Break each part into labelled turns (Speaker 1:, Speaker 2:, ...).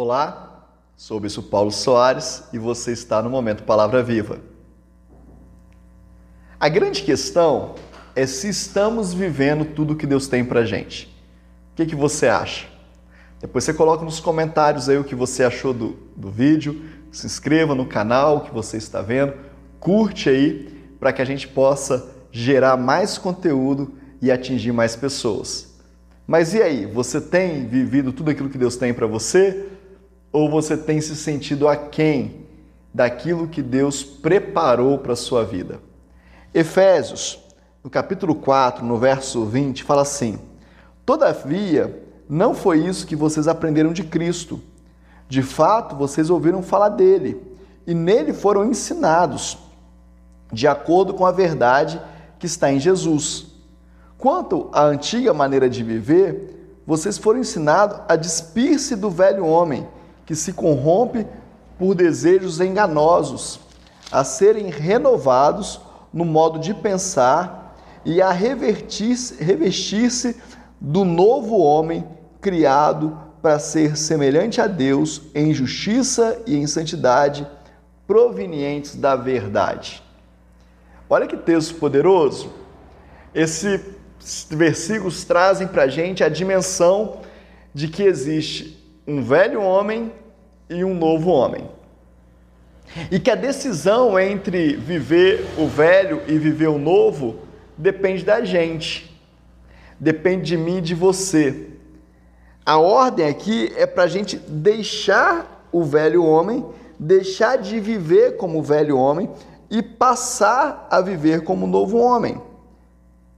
Speaker 1: Olá, sou o Bispo Paulo Soares e você está no Momento Palavra Viva. A grande questão é se estamos vivendo tudo que Deus tem pra gente. O que, que você acha? Depois você coloca nos comentários aí o que você achou do, do vídeo, se inscreva no canal que você está vendo, curte aí para que a gente possa gerar mais conteúdo e atingir mais pessoas. Mas e aí, você tem vivido tudo aquilo que Deus tem para você? Ou você tem se sentido aquém daquilo que Deus preparou para a sua vida? Efésios, no capítulo 4, no verso 20, fala assim: Todavia, não foi isso que vocês aprenderam de Cristo. De fato, vocês ouviram falar dele e nele foram ensinados, de acordo com a verdade que está em Jesus. Quanto à antiga maneira de viver, vocês foram ensinados a despir-se do velho homem, que se corrompe por desejos enganosos, a serem renovados no modo de pensar e a revestir-se do novo homem criado para ser semelhante a Deus em justiça e em santidade provenientes da verdade. Olha que texto poderoso! Esses versículos trazem para a gente a dimensão de que existe um velho homem e um novo homem. E que a decisão entre viver o velho e viver o novo depende da gente, depende de mim e de você. A ordem aqui é para a gente deixar o velho homem, deixar de viver como velho homem e passar a viver como novo homem.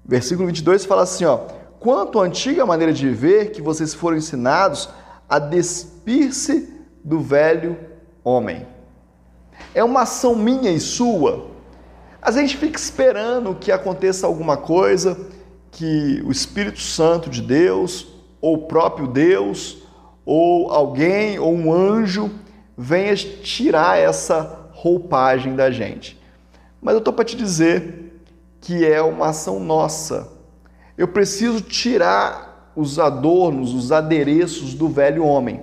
Speaker 1: Versículo 22 fala assim, ó: "Quanto à antiga maneira de viver que vocês foram ensinados a despir-se do velho homem." É uma ação minha e sua. A gente fica esperando que aconteça alguma coisa, que o Espírito Santo de Deus, ou o próprio Deus, ou alguém, ou um anjo, venha tirar essa roupagem da gente. Mas eu estou para te dizer que é uma ação nossa. Eu preciso tirar os adornos, os adereços do velho homem.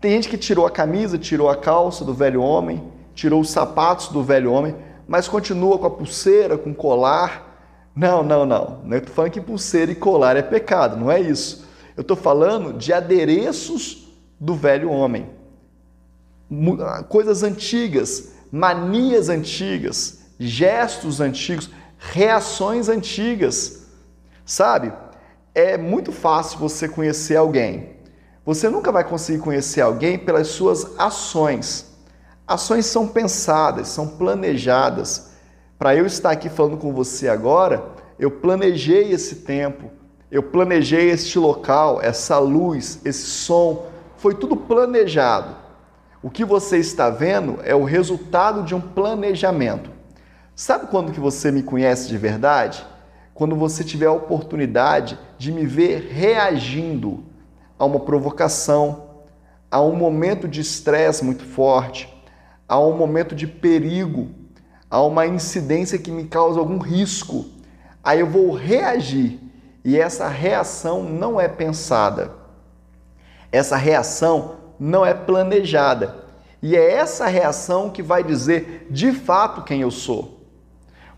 Speaker 1: Tem gente que tirou a camisa, tirou a calça do velho homem, tirou os sapatos do velho homem, mas continua com a pulseira, com o colar. Não, não, não. Não estou falando que pulseira e colar é pecado, não é isso. Eu estou falando de adereços do velho homem. Coisas antigas, manias antigas, gestos antigos, reações antigas. Sabe? É muito fácil você conhecer alguém. Você nunca vai conseguir conhecer alguém pelas suas ações. Ações são pensadas, são planejadas. Para eu estar aqui falando com você agora, eu planejei esse tempo, eu planejei este local, essa luz, esse som, foi tudo planejado. O que você está vendo é o resultado de um planejamento. Sabe quando que você me conhece de verdade? Quando você tiver a oportunidade de me ver reagindo a uma provocação, a um momento de estresse muito forte, a um momento de perigo, a uma incidência que me causa algum risco. Aí eu vou reagir e essa reação não é pensada. Essa reação não é planejada. E é essa reação que vai dizer de fato quem eu sou.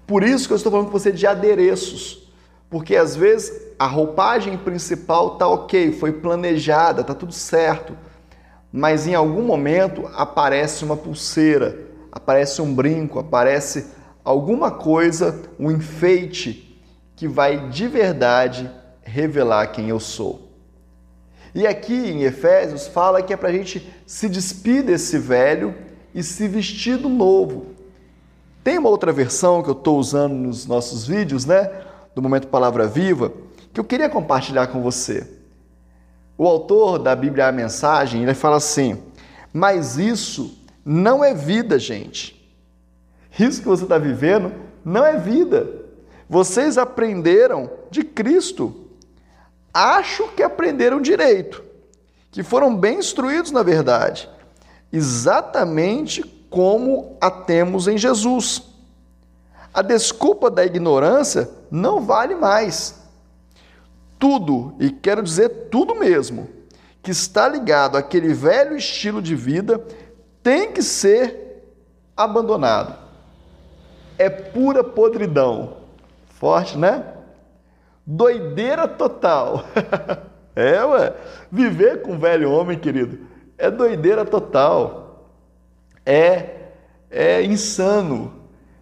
Speaker 1: Por isso que eu estou falando com você de adereços. Porque às vezes a roupagem principal tá ok, foi planejada, tá tudo certo. Mas em algum momento aparece uma pulseira, aparece um brinco, aparece alguma coisa, um enfeite que vai de verdade revelar quem eu sou. E aqui em Efésios fala que é para a gente se despir desse velho e se vestir do novo. Tem uma outra versão que eu estou usando nos nossos vídeos, né? Do Momento Palavra Viva, que eu queria compartilhar com você. O autor da Bíblia A Mensagem, ele fala assim: Mas isso não é vida, gente. Isso que você está vivendo não é vida. Vocês aprenderam de Cristo. Acho que aprenderam direito, que foram bem instruídos na verdade, exatamente como a temos em Jesus. A desculpa da ignorância não vale mais. Tudo, e quero dizer tudo mesmo, que está ligado àquele velho estilo de vida tem que ser abandonado. É pura podridão. Forte, né? Doideira total. é, ué. Viver com um velho homem, querido, é doideira total. É, é insano.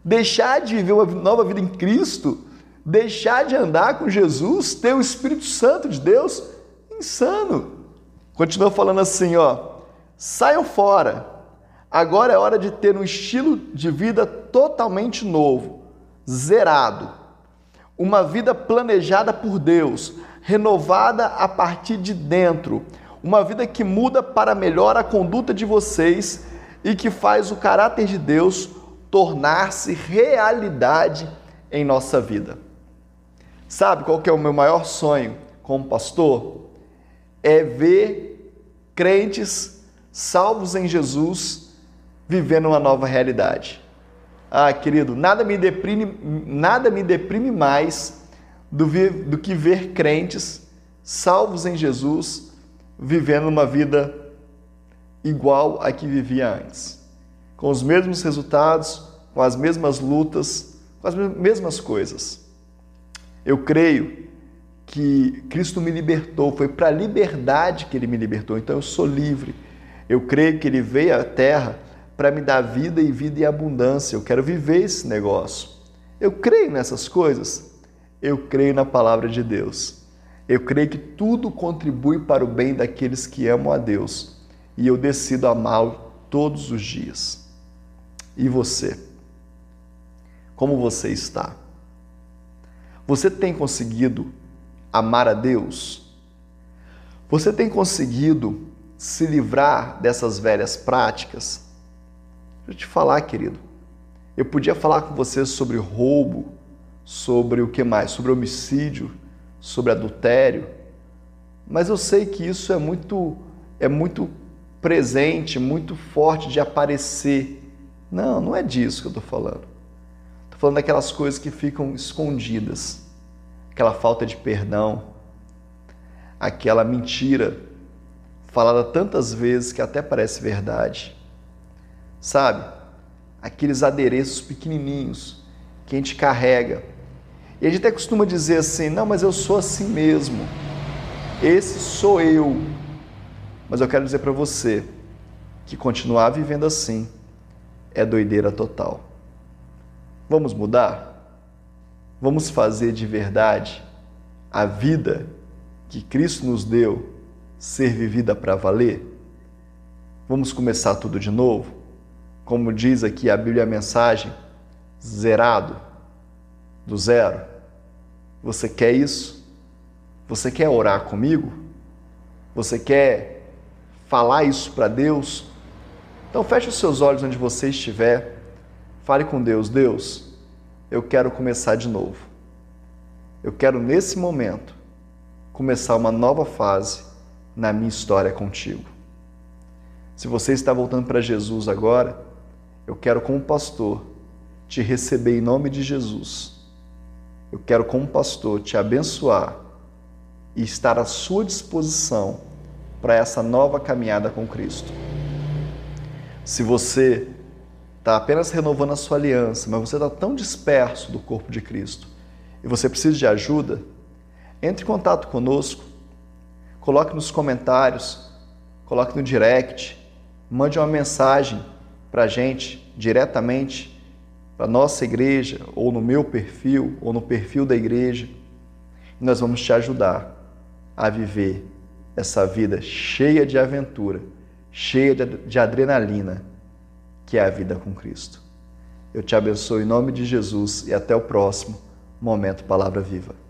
Speaker 1: Deixar de viver uma nova vida em Cristo, deixar de andar com Jesus, ter o Espírito Santo de Deus, insano. Continua falando assim, ó: saiam fora. Agora é hora de ter um estilo de vida totalmente novo, zerado. Uma vida planejada por Deus, renovada a partir de dentro. Uma vida que muda para melhor a conduta de vocês e que faz o caráter de Deus tornar-se realidade em nossa vida. Sabe qual que é o meu maior sonho como pastor? é ver crentes salvos em Jesus vivendo uma nova realidade. Ah, querido, nada me deprime, nada me deprime mais do, do que ver crentes salvos em Jesus vivendo uma vida igual a que vivia antes, com os mesmos resultados, com as mesmas lutas, com as mesmas coisas. Eu creio que Cristo me libertou, foi para a liberdade que ele me libertou. Então eu sou livre. Eu creio que ele veio à terra para me dar vida e vida e abundância. Eu quero viver esse negócio. Eu creio nessas coisas. Eu creio na palavra de Deus. Eu creio que tudo contribui para o bem daqueles que amam a Deus. E eu decido amá-lo todos os dias. E você? Como você está? Você tem conseguido amar a Deus? Você tem conseguido se livrar dessas velhas práticas? Deixa eu te falar, querido. Eu podia falar com você sobre roubo, sobre o que mais? Sobre homicídio, sobre adultério. Mas eu sei que isso é muito é muito presente, muito forte de aparecer. Não, não é disso que eu estou falando. Estou falando daquelas coisas que ficam escondidas aquela falta de perdão, aquela mentira falada tantas vezes que até parece verdade. Sabe? Aqueles adereços pequenininhos que a gente carrega. E a gente até costuma dizer assim: não, mas eu sou assim mesmo. Esse sou eu. Mas eu quero dizer para você que continuar vivendo assim é doideira total. Vamos mudar? Vamos fazer de verdade a vida que Cristo nos deu ser vivida para valer? Vamos começar tudo de novo? Como diz aqui a Bíblia a mensagem, zerado, do zero. Você quer isso? Você quer orar comigo? Você quer falar isso para Deus? Então feche os seus olhos onde você estiver. Fale com Deus, Deus eu quero começar de novo. Eu quero, nesse momento, começar uma nova fase na minha história contigo. Se você está voltando para Jesus agora, eu quero, como pastor, te receber em nome de Jesus. Eu quero, como pastor, te abençoar e estar à sua disposição para essa nova caminhada com Cristo. Se você está apenas renovando a sua aliança, mas você está tão disperso do corpo de Cristo e você precisa de ajuda, entre em contato conosco, coloque nos comentários, coloque no direct, mande uma mensagem para a gente diretamente para nossa igreja, ou no meu perfil, ou no perfil da igreja, e nós vamos te ajudar a viver essa vida cheia de aventura, cheia de adrenalina que é a vida com Cristo. Eu te abençoo em nome de Jesus e até o próximo Momento Palavra Viva.